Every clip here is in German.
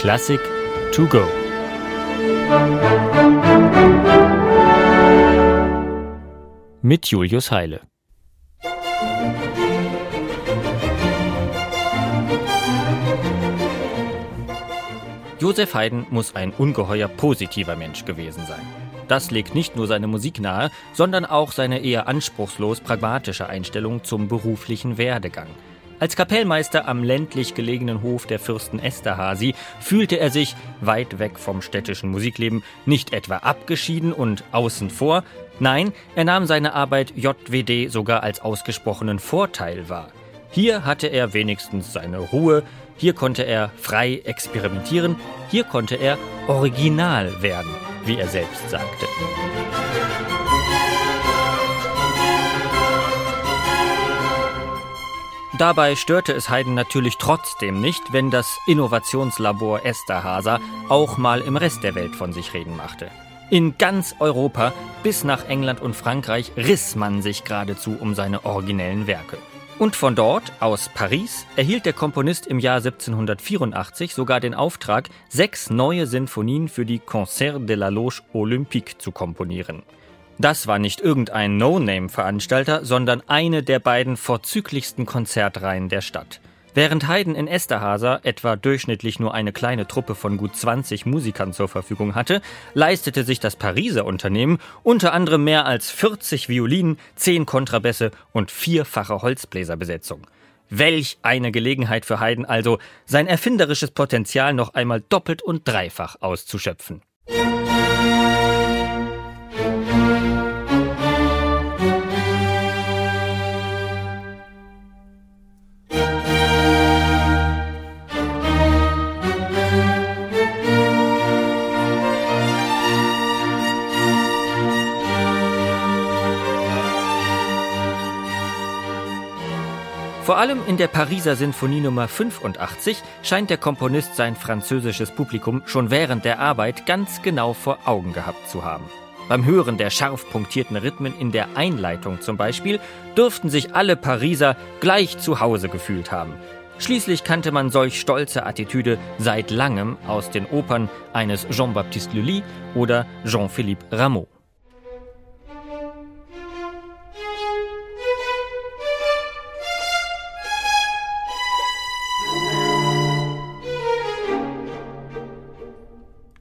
Klassik to go. Mit Julius Heile. Josef Haydn muss ein ungeheuer positiver Mensch gewesen sein. Das legt nicht nur seine Musik nahe, sondern auch seine eher anspruchslos pragmatische Einstellung zum beruflichen Werdegang. Als Kapellmeister am ländlich gelegenen Hof der Fürsten Esterhazy fühlte er sich, weit weg vom städtischen Musikleben, nicht etwa abgeschieden und außen vor, nein, er nahm seine Arbeit JWD sogar als ausgesprochenen Vorteil wahr. Hier hatte er wenigstens seine Ruhe, hier konnte er frei experimentieren, hier konnte er original werden, wie er selbst sagte. Dabei störte es Haydn natürlich trotzdem nicht, wenn das Innovationslabor Esterhaser auch mal im Rest der Welt von sich reden machte. In ganz Europa bis nach England und Frankreich riss man sich geradezu um seine originellen Werke. Und von dort, aus Paris, erhielt der Komponist im Jahr 1784 sogar den Auftrag, sechs neue Sinfonien für die Concert de la Loge Olympique zu komponieren. Das war nicht irgendein No-Name-Veranstalter, sondern eine der beiden vorzüglichsten Konzertreihen der Stadt. Während Haydn in Esterhaser etwa durchschnittlich nur eine kleine Truppe von gut 20 Musikern zur Verfügung hatte, leistete sich das Pariser Unternehmen unter anderem mehr als 40 Violinen, 10 Kontrabässe und vierfache Holzbläserbesetzung. Welch eine Gelegenheit für Haydn also, sein erfinderisches Potenzial noch einmal doppelt und dreifach auszuschöpfen. Vor allem in der Pariser Sinfonie Nummer 85 scheint der Komponist sein französisches Publikum schon während der Arbeit ganz genau vor Augen gehabt zu haben. Beim Hören der scharf punktierten Rhythmen in der Einleitung zum Beispiel dürften sich alle Pariser gleich zu Hause gefühlt haben. Schließlich kannte man solch stolze Attitüde seit langem aus den Opern eines Jean-Baptiste Lully oder Jean-Philippe Rameau.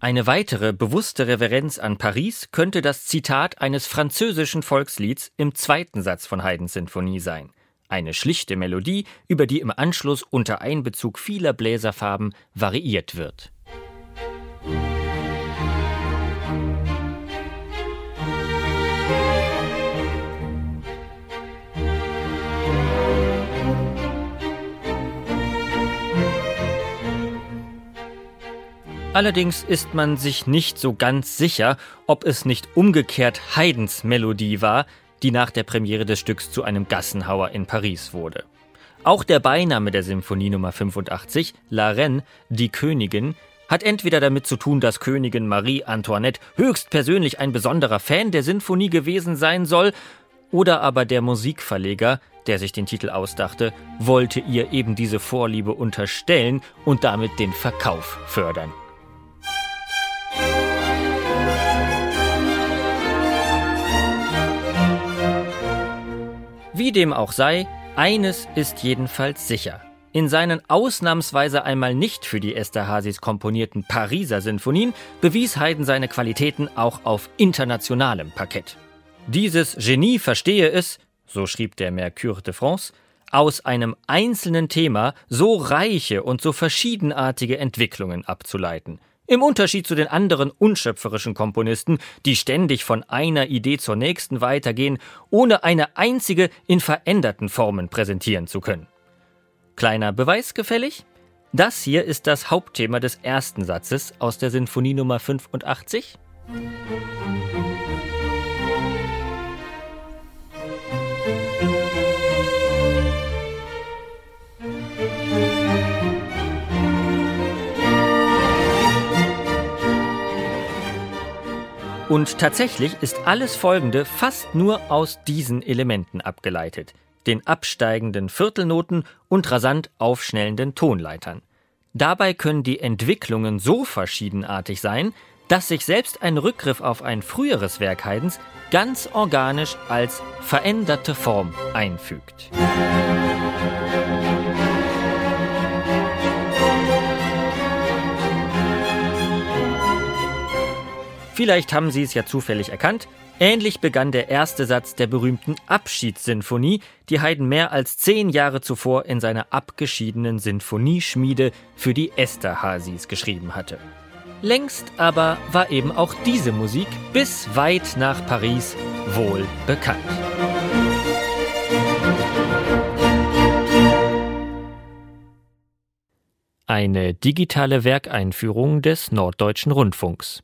Eine weitere bewusste Reverenz an Paris könnte das Zitat eines französischen Volkslieds im zweiten Satz von Haydns Sinfonie sein. Eine schlichte Melodie, über die im Anschluss unter Einbezug vieler Bläserfarben variiert wird. Allerdings ist man sich nicht so ganz sicher, ob es nicht umgekehrt Haydns Melodie war, die nach der Premiere des Stücks zu einem Gassenhauer in Paris wurde. Auch der Beiname der Symphonie Nummer 85, La Reine, die Königin, hat entweder damit zu tun, dass Königin Marie Antoinette höchstpersönlich ein besonderer Fan der Sinfonie gewesen sein soll, oder aber der Musikverleger, der sich den Titel ausdachte, wollte ihr eben diese Vorliebe unterstellen und damit den Verkauf fördern. Wie dem auch sei, eines ist jedenfalls sicher. In seinen ausnahmsweise einmal nicht für die Esterhazys komponierten Pariser Sinfonien bewies Haydn seine Qualitäten auch auf internationalem Parkett. Dieses Genie verstehe es, so schrieb der Mercure de France, aus einem einzelnen Thema so reiche und so verschiedenartige Entwicklungen abzuleiten, im Unterschied zu den anderen unschöpferischen Komponisten, die ständig von einer Idee zur nächsten weitergehen, ohne eine einzige in veränderten Formen präsentieren zu können. Kleiner Beweis gefällig? Das hier ist das Hauptthema des ersten Satzes aus der Sinfonie Nummer 85. Und tatsächlich ist alles Folgende fast nur aus diesen Elementen abgeleitet, den absteigenden Viertelnoten und rasant aufschnellenden Tonleitern. Dabei können die Entwicklungen so verschiedenartig sein, dass sich selbst ein Rückgriff auf ein früheres Werk Haydns ganz organisch als veränderte Form einfügt. Vielleicht haben Sie es ja zufällig erkannt. Ähnlich begann der erste Satz der berühmten Abschiedssinfonie, die Haydn mehr als zehn Jahre zuvor in seiner abgeschiedenen Sinfonieschmiede für die Esterhazys geschrieben hatte. Längst aber war eben auch diese Musik bis weit nach Paris wohl bekannt. Eine digitale Werkeinführung des Norddeutschen Rundfunks.